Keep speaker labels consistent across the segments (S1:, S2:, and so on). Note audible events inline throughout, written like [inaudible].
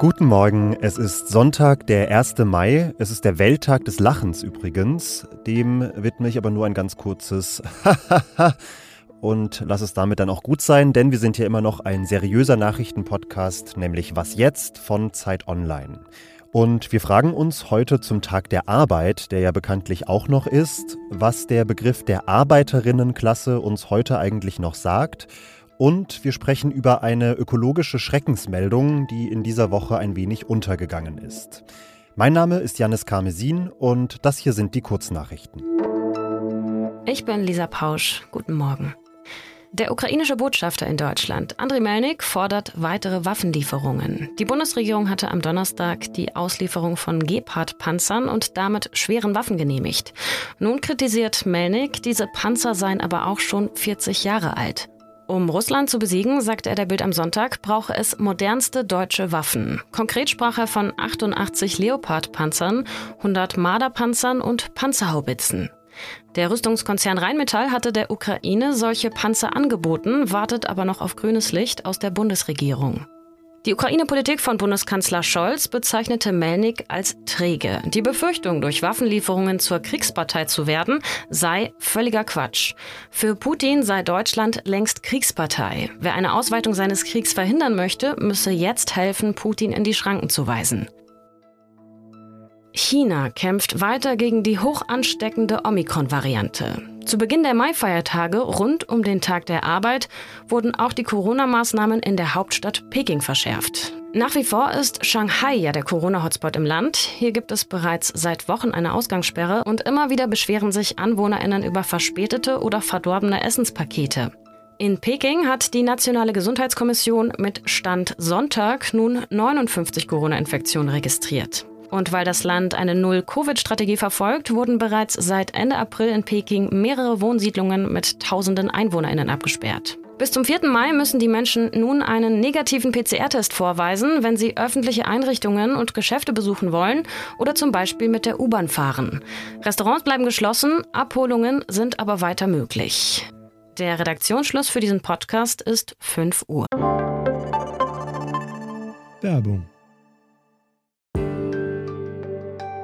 S1: Guten Morgen, es ist Sonntag, der 1. Mai. Es ist der Welttag des Lachens übrigens. Dem widme ich aber nur ein ganz kurzes [laughs] und lass es damit dann auch gut sein, denn wir sind hier immer noch ein seriöser Nachrichtenpodcast, nämlich Was jetzt von Zeit Online. Und wir fragen uns heute zum Tag der Arbeit, der ja bekanntlich auch noch ist, was der Begriff der Arbeiterinnenklasse uns heute eigentlich noch sagt und wir sprechen über eine ökologische Schreckensmeldung, die in dieser Woche ein wenig untergegangen ist. Mein Name ist Janis Karmesin und das hier sind die Kurznachrichten.
S2: Ich bin Lisa Pausch. Guten Morgen. Der ukrainische Botschafter in Deutschland, Andriy Melnik, fordert weitere Waffenlieferungen. Die Bundesregierung hatte am Donnerstag die Auslieferung von Gepard-Panzern und damit schweren Waffen genehmigt. Nun kritisiert Melnik, diese Panzer seien aber auch schon 40 Jahre alt. Um Russland zu besiegen, sagte er der Bild am Sonntag, brauche es modernste deutsche Waffen. Konkret sprach er von 88 Leopard-Panzern, 100 Marder-Panzern und Panzerhaubitzen. Der Rüstungskonzern Rheinmetall hatte der Ukraine solche Panzer angeboten, wartet aber noch auf grünes Licht aus der Bundesregierung. Die Ukraine-Politik von Bundeskanzler Scholz bezeichnete Melnik als träge. Die Befürchtung, durch Waffenlieferungen zur Kriegspartei zu werden, sei völliger Quatsch. Für Putin sei Deutschland längst Kriegspartei. Wer eine Ausweitung seines Kriegs verhindern möchte, müsse jetzt helfen, Putin in die Schranken zu weisen. China kämpft weiter gegen die hoch ansteckende Omikron-Variante. Zu Beginn der Mai-Feiertage rund um den Tag der Arbeit wurden auch die Corona-Maßnahmen in der Hauptstadt Peking verschärft. Nach wie vor ist Shanghai ja der Corona-Hotspot im Land. Hier gibt es bereits seit Wochen eine Ausgangssperre und immer wieder beschweren sich AnwohnerInnen über verspätete oder verdorbene Essenspakete. In Peking hat die Nationale Gesundheitskommission mit Stand Sonntag nun 59 Corona-Infektionen registriert. Und weil das Land eine Null-Covid-Strategie verfolgt, wurden bereits seit Ende April in Peking mehrere Wohnsiedlungen mit tausenden EinwohnerInnen abgesperrt. Bis zum 4. Mai müssen die Menschen nun einen negativen PCR-Test vorweisen, wenn sie öffentliche Einrichtungen und Geschäfte besuchen wollen oder zum Beispiel mit der U-Bahn fahren. Restaurants bleiben geschlossen, Abholungen sind aber weiter möglich. Der Redaktionsschluss für diesen Podcast ist 5 Uhr.
S3: Werbung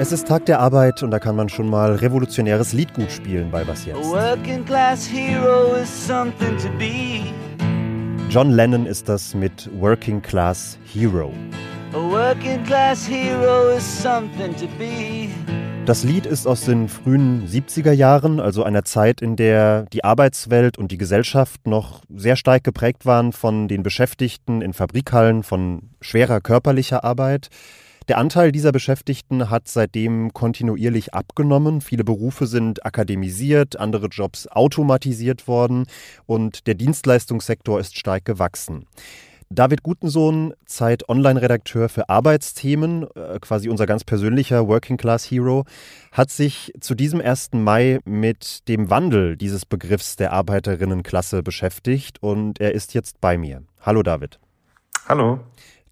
S1: Es ist Tag der Arbeit und da kann man schon mal revolutionäres Liedgut spielen bei Was jetzt. John Lennon ist das mit Working Class Hero. Das Lied ist aus den frühen 70er Jahren, also einer Zeit, in der die Arbeitswelt und die Gesellschaft noch sehr stark geprägt waren von den Beschäftigten in Fabrikhallen, von schwerer körperlicher Arbeit. Der Anteil dieser Beschäftigten hat seitdem kontinuierlich abgenommen. Viele Berufe sind akademisiert, andere Jobs automatisiert worden und der Dienstleistungssektor ist stark gewachsen. David Gutensohn, Zeit Online-Redakteur für Arbeitsthemen, äh, quasi unser ganz persönlicher Working Class Hero, hat sich zu diesem 1. Mai mit dem Wandel dieses Begriffs der Arbeiterinnenklasse beschäftigt und er ist jetzt bei mir. Hallo David.
S4: Hallo.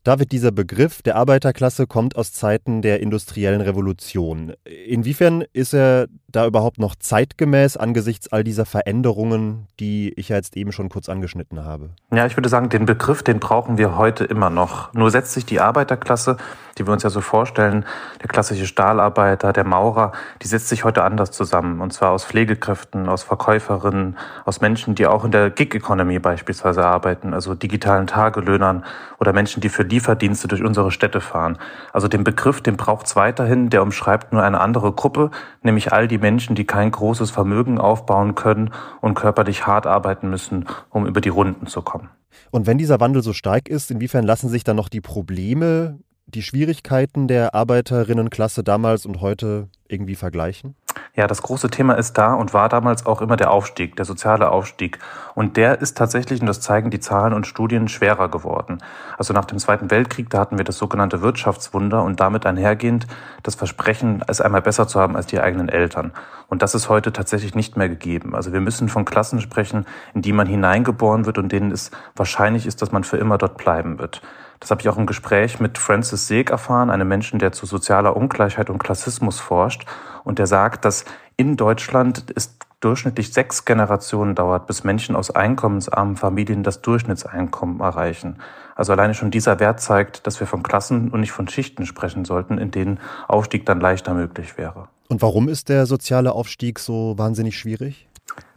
S1: David, dieser Begriff der Arbeiterklasse kommt aus Zeiten der industriellen Revolution. Inwiefern ist er da überhaupt noch zeitgemäß angesichts all dieser Veränderungen, die ich ja jetzt eben schon kurz angeschnitten habe?
S4: Ja, ich würde sagen, den Begriff, den brauchen wir heute immer noch. Nur setzt sich die Arbeiterklasse, die wir uns ja so vorstellen, der klassische Stahlarbeiter, der Maurer, die setzt sich heute anders zusammen. Und zwar aus Pflegekräften, aus Verkäuferinnen, aus Menschen, die auch in der Gig-Economy beispielsweise arbeiten, also digitalen Tagelöhnern oder Menschen, die für Lieferdienste durch unsere Städte fahren. Also den Begriff, den braucht es weiterhin, der umschreibt nur eine andere Gruppe, nämlich all die Menschen, die kein großes Vermögen aufbauen können und körperlich hart arbeiten müssen, um über die Runden zu kommen.
S1: Und wenn dieser Wandel so stark ist, inwiefern lassen sich dann noch die Probleme, die Schwierigkeiten der Arbeiterinnenklasse damals und heute irgendwie vergleichen?
S4: Ja, das große Thema ist da und war damals auch immer der Aufstieg, der soziale Aufstieg. Und der ist tatsächlich, und das zeigen die Zahlen und Studien, schwerer geworden. Also nach dem Zweiten Weltkrieg, da hatten wir das sogenannte Wirtschaftswunder und damit einhergehend das Versprechen, es einmal besser zu haben als die eigenen Eltern. Und das ist heute tatsächlich nicht mehr gegeben. Also wir müssen von Klassen sprechen, in die man hineingeboren wird und denen es wahrscheinlich ist, dass man für immer dort bleiben wird. Das habe ich auch im Gespräch mit Francis Seeg erfahren, einem Menschen, der zu sozialer Ungleichheit und Klassismus forscht. Und der sagt, dass in Deutschland es durchschnittlich sechs Generationen dauert, bis Menschen aus einkommensarmen Familien das Durchschnittseinkommen erreichen. Also alleine schon dieser Wert zeigt, dass wir von Klassen und nicht von Schichten sprechen sollten, in denen Aufstieg dann leichter möglich wäre.
S1: Und warum ist der soziale Aufstieg so wahnsinnig schwierig?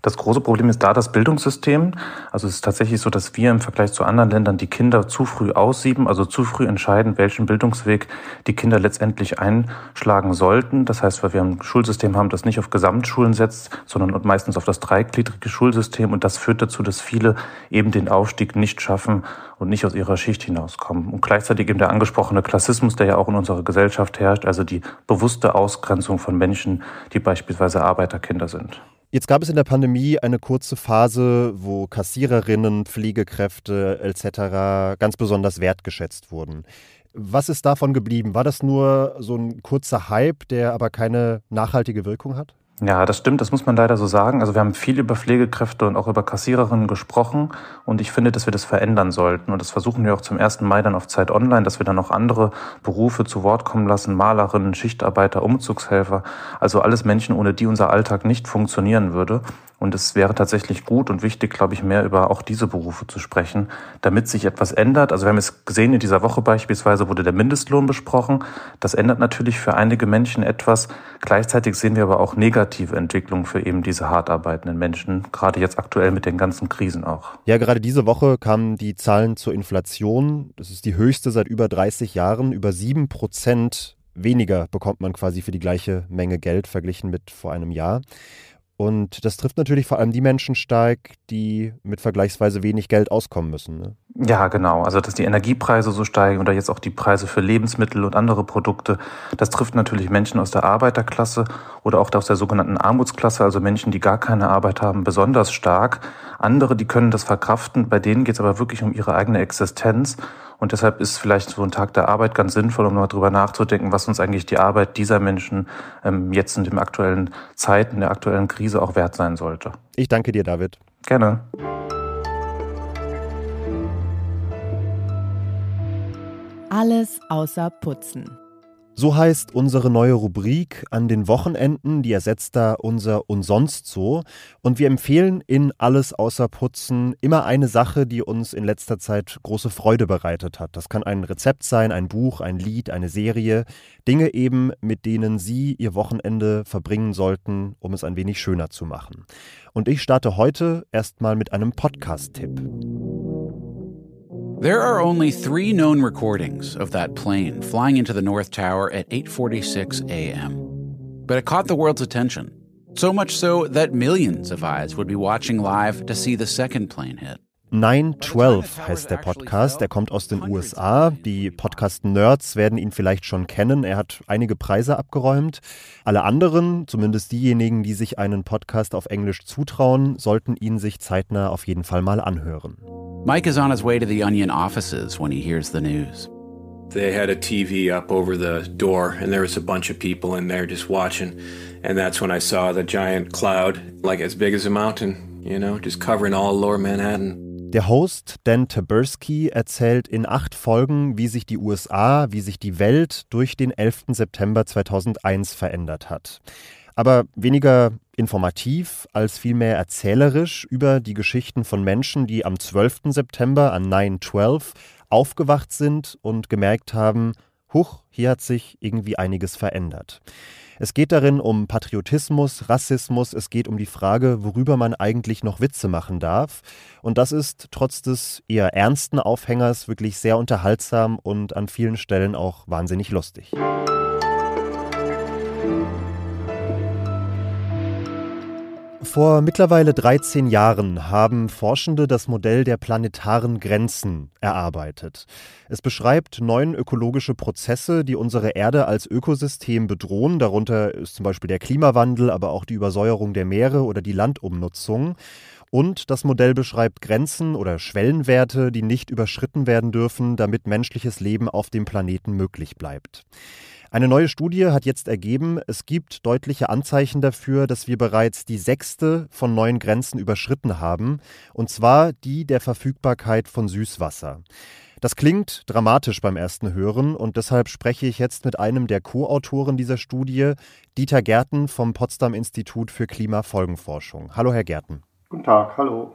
S4: Das große Problem ist da das Bildungssystem. Also es ist tatsächlich so, dass wir im Vergleich zu anderen Ländern die Kinder zu früh aussieben, also zu früh entscheiden, welchen Bildungsweg die Kinder letztendlich einschlagen sollten. Das heißt, weil wir ein Schulsystem haben, das nicht auf Gesamtschulen setzt, sondern meistens auf das dreigliedrige Schulsystem. Und das führt dazu, dass viele eben den Aufstieg nicht schaffen und nicht aus ihrer Schicht hinauskommen. Und gleichzeitig eben der angesprochene Klassismus, der ja auch in unserer Gesellschaft herrscht, also die bewusste Ausgrenzung von Menschen, die beispielsweise Arbeiterkinder sind.
S1: Jetzt gab es in der Pandemie eine kurze Phase, wo Kassiererinnen, Pflegekräfte etc. ganz besonders wertgeschätzt wurden. Was ist davon geblieben? War das nur so ein kurzer Hype, der aber keine nachhaltige Wirkung hat?
S4: Ja, das stimmt, das muss man leider so sagen. Also wir haben viel über Pflegekräfte und auch über Kassiererinnen gesprochen und ich finde, dass wir das verändern sollten. Und das versuchen wir auch zum 1. Mai dann auf Zeit Online, dass wir dann noch andere Berufe zu Wort kommen lassen, Malerinnen, Schichtarbeiter, Umzugshelfer, also alles Menschen, ohne die unser Alltag nicht funktionieren würde. Und es wäre tatsächlich gut und wichtig, glaube ich, mehr über auch diese Berufe zu sprechen, damit sich etwas ändert. Also wir haben es gesehen, in dieser Woche beispielsweise wurde der Mindestlohn besprochen. Das ändert natürlich für einige Menschen etwas. Gleichzeitig sehen wir aber auch negative Entwicklungen für eben diese hart arbeitenden Menschen, gerade jetzt aktuell mit den ganzen Krisen auch.
S1: Ja, gerade diese Woche kamen die Zahlen zur Inflation. Das ist die höchste seit über 30 Jahren. Über sieben Prozent weniger bekommt man quasi für die gleiche Menge Geld verglichen mit vor einem Jahr. Und das trifft natürlich vor allem die Menschen stark, die mit vergleichsweise wenig Geld auskommen müssen. Ne?
S4: Ja, genau. Also, dass die Energiepreise so steigen oder jetzt auch die Preise für Lebensmittel und andere Produkte, das trifft natürlich Menschen aus der Arbeiterklasse oder auch aus der sogenannten Armutsklasse, also Menschen, die gar keine Arbeit haben, besonders stark. Andere, die können das verkraften, bei denen geht es aber wirklich um ihre eigene Existenz. Und deshalb ist vielleicht so ein Tag der Arbeit ganz sinnvoll, um mal drüber nachzudenken, was uns eigentlich die Arbeit dieser Menschen ähm, jetzt in den aktuellen Zeiten, der aktuellen Krise auch wert sein sollte.
S1: Ich danke dir, David.
S4: Gerne.
S3: Alles außer Putzen.
S1: So heißt unsere neue Rubrik an den Wochenenden, die ersetzt da unser Und sonst so. Und wir empfehlen in Alles außer Putzen immer eine Sache, die uns in letzter Zeit große Freude bereitet hat. Das kann ein Rezept sein, ein Buch, ein Lied, eine Serie. Dinge eben, mit denen Sie Ihr Wochenende verbringen sollten, um es ein wenig schöner zu machen. Und ich starte heute erstmal mit einem Podcast-Tipp.
S5: There are only three known recordings of that plane flying into the North Tower at 8:46 a.m. But it caught the world's attention. So much so that millions of eyes would be watching live to see the second plane hit.
S1: 912 heißt der Podcast. Er kommt aus den USA. Die Podcast-Nerds werden ihn vielleicht schon kennen. Er hat einige Preise abgeräumt. Alle anderen, zumindest diejenigen, die sich einen Podcast auf Englisch zutrauen, sollten ihn sich zeitnah auf jeden Fall mal anhören.
S5: Mike is on his way to the Onion offices when he hears the news.
S6: They had a TV up over the door, and there was a bunch of people in there just watching. And that's when I saw the giant cloud, like as big as a mountain, you know, just covering all lower Manhattan.
S1: Der Host Dan Taberski erzählt in acht Folgen, wie sich die USA, wie sich die Welt durch den 11. September 2001 verändert hat. Aber weniger informativ als vielmehr erzählerisch über die Geschichten von Menschen, die am 12. September an 9-12 aufgewacht sind und gemerkt haben, huch, hier hat sich irgendwie einiges verändert. Es geht darin um Patriotismus, Rassismus, es geht um die Frage, worüber man eigentlich noch Witze machen darf. Und das ist trotz des eher ernsten Aufhängers wirklich sehr unterhaltsam und an vielen Stellen auch wahnsinnig lustig. Vor mittlerweile 13 Jahren haben Forschende das Modell der planetaren Grenzen erarbeitet. Es beschreibt neun ökologische Prozesse, die unsere Erde als Ökosystem bedrohen. Darunter ist zum Beispiel der Klimawandel, aber auch die Übersäuerung der Meere oder die Landumnutzung. Und das Modell beschreibt Grenzen oder Schwellenwerte, die nicht überschritten werden dürfen, damit menschliches Leben auf dem Planeten möglich bleibt. Eine neue Studie hat jetzt ergeben, es gibt deutliche Anzeichen dafür, dass wir bereits die sechste von neuen Grenzen überschritten haben, und zwar die der Verfügbarkeit von Süßwasser. Das klingt dramatisch beim ersten Hören und deshalb spreche ich jetzt mit einem der Co-Autoren dieser Studie, Dieter Gärten vom Potsdam Institut für Klimafolgenforschung. Hallo, Herr Gärten.
S7: Guten Tag, hallo.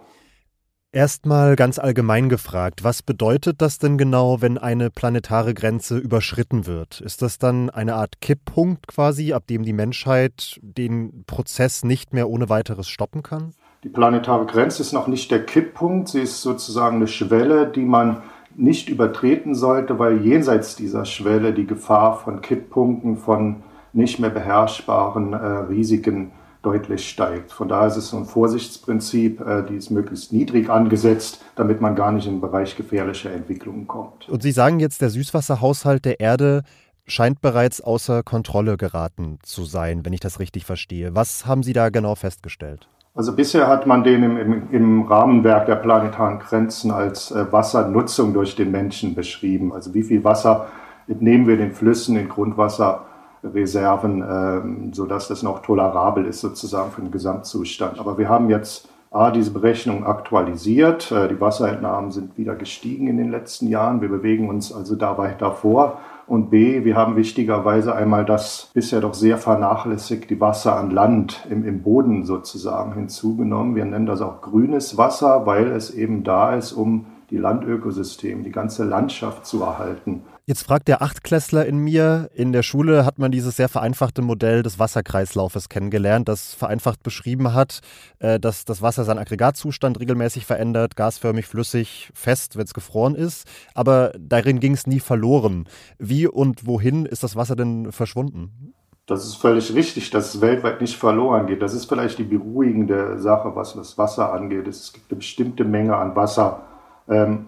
S1: Erstmal ganz allgemein gefragt, was bedeutet das denn genau, wenn eine planetare Grenze überschritten wird? Ist das dann eine Art Kipppunkt quasi, ab dem die Menschheit den Prozess nicht mehr ohne weiteres stoppen kann?
S7: Die planetare Grenze ist noch nicht der Kipppunkt, sie ist sozusagen eine Schwelle, die man nicht übertreten sollte, weil jenseits dieser Schwelle die Gefahr von Kipppunkten, von nicht mehr beherrschbaren äh, Risiken deutlich steigt. Von daher ist es so ein Vorsichtsprinzip, äh, die ist möglichst niedrig angesetzt, damit man gar nicht in den Bereich gefährlicher Entwicklungen kommt.
S1: Und Sie sagen jetzt, der Süßwasserhaushalt der Erde scheint bereits außer Kontrolle geraten zu sein, wenn ich das richtig verstehe. Was haben Sie da genau festgestellt?
S7: Also bisher hat man den im, im, im Rahmenwerk der planetaren Grenzen als äh, Wassernutzung durch den Menschen beschrieben. Also wie viel Wasser entnehmen wir den Flüssen, den Grundwasser Reserven, ähm, sodass das noch tolerabel ist sozusagen für den Gesamtzustand. Aber wir haben jetzt A, diese Berechnung aktualisiert. Äh, die Wasserentnahmen sind wieder gestiegen in den letzten Jahren. Wir bewegen uns also da weiter vor. Und B, wir haben wichtigerweise einmal das bisher doch sehr vernachlässigte Wasser an Land im, im Boden sozusagen hinzugenommen. Wir nennen das auch grünes Wasser, weil es eben da ist, um die Landökosysteme, die ganze Landschaft zu erhalten.
S1: Jetzt fragt der Achtklässler in mir, in der Schule hat man dieses sehr vereinfachte Modell des Wasserkreislaufes kennengelernt, das vereinfacht beschrieben hat, äh, dass das Wasser seinen Aggregatzustand regelmäßig verändert, gasförmig, flüssig, fest, wenn es gefroren ist. Aber darin ging es nie verloren. Wie und wohin ist das Wasser denn verschwunden?
S7: Das ist völlig richtig, dass es weltweit nicht verloren geht. Das ist vielleicht die beruhigende Sache, was das Wasser angeht. Es gibt eine bestimmte Menge an Wasser,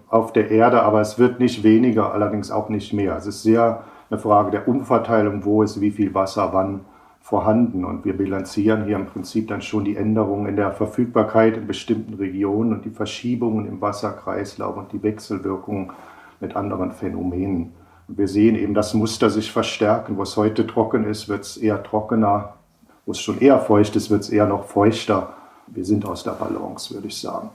S7: auf der Erde, aber es wird nicht weniger, allerdings auch nicht mehr. Es ist sehr eine Frage der Umverteilung, wo ist wie viel Wasser wann vorhanden. Und wir bilanzieren hier im Prinzip dann schon die Änderungen in der Verfügbarkeit in bestimmten Regionen und die Verschiebungen im Wasserkreislauf und die Wechselwirkungen mit anderen Phänomenen. Und wir sehen eben das Muster sich verstärken. Wo es heute trocken ist, wird es eher trockener. Wo es schon eher feucht ist, wird es eher noch feuchter. Wir sind aus der Balance, würde ich sagen.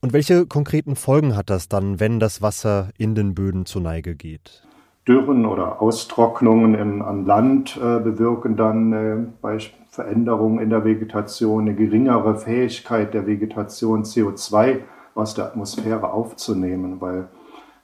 S1: Und welche konkreten Folgen hat das dann, wenn das Wasser in den Böden zur Neige geht?
S7: Dürren oder Austrocknungen im, an Land äh, bewirken dann äh, bei Veränderungen in der Vegetation eine geringere Fähigkeit der Vegetation, CO2 aus der Atmosphäre aufzunehmen, weil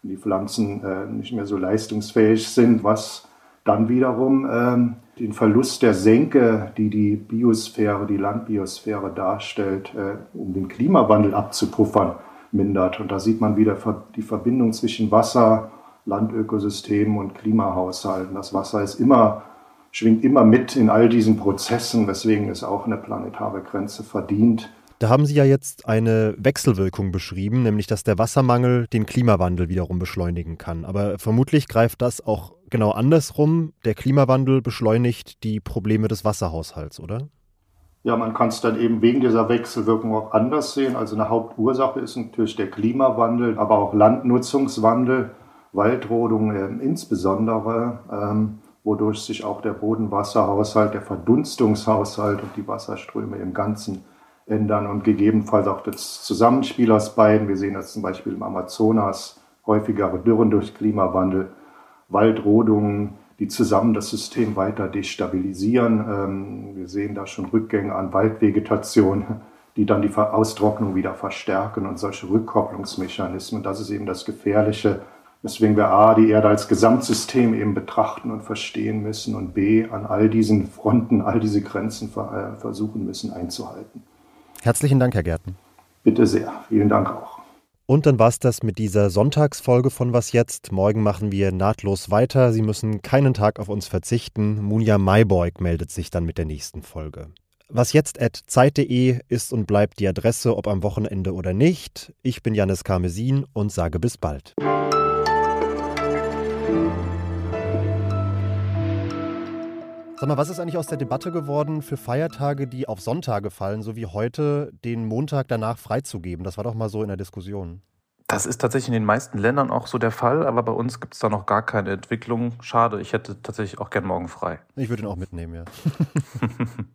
S7: die Pflanzen äh, nicht mehr so leistungsfähig sind, was dann wiederum ähm, den Verlust der Senke, die die Biosphäre, die Landbiosphäre darstellt, äh, um den Klimawandel abzupuffern, mindert. Und da sieht man wieder die Verbindung zwischen Wasser, Landökosystemen und Klimahaushalten. Das Wasser ist immer, schwingt immer mit in all diesen Prozessen, weswegen es auch eine planetare Grenze verdient.
S1: Da haben Sie ja jetzt eine Wechselwirkung beschrieben, nämlich dass der Wassermangel den Klimawandel wiederum beschleunigen kann. Aber vermutlich greift das auch genau andersrum. Der Klimawandel beschleunigt die Probleme des Wasserhaushalts, oder?
S7: Ja, man kann es dann eben wegen dieser Wechselwirkung auch anders sehen. Also eine Hauptursache ist natürlich der Klimawandel, aber auch Landnutzungswandel, Waldrodung äh, insbesondere, ähm, wodurch sich auch der Bodenwasserhaushalt, der Verdunstungshaushalt und die Wasserströme im Ganzen ändern und gegebenenfalls auch das Zusammenspiel aus beiden. Wir sehen das zum Beispiel im Amazonas, häufigere Dürren durch Klimawandel, Waldrodungen, die zusammen das System weiter destabilisieren. Ähm, wir sehen da schon Rückgänge an Waldvegetation, die dann die Austrocknung wieder verstärken und solche Rückkopplungsmechanismen. Das ist eben das Gefährliche, weswegen wir A, die Erde als Gesamtsystem eben betrachten und verstehen müssen und B, an all diesen Fronten, all diese Grenzen äh, versuchen müssen einzuhalten.
S1: Herzlichen Dank, Herr Gärten.
S7: Bitte sehr. Vielen Dank auch.
S1: Und dann war es das mit dieser Sonntagsfolge von Was jetzt. Morgen machen wir nahtlos weiter. Sie müssen keinen Tag auf uns verzichten. Munja Mayborg meldet sich dann mit der nächsten Folge. Was jetzt at zeit.de ist und bleibt die Adresse, ob am Wochenende oder nicht. Ich bin Janis Karmesin und sage bis bald. Sag mal, was ist eigentlich aus der Debatte geworden, für Feiertage, die auf Sonntage fallen, so wie heute, den Montag danach freizugeben? Das war doch mal so in der Diskussion.
S4: Das ist tatsächlich in den meisten Ländern auch so der Fall, aber bei uns gibt es da noch gar keine Entwicklung. Schade, ich hätte tatsächlich auch gern morgen frei.
S1: Ich würde ihn auch mitnehmen, ja. [laughs]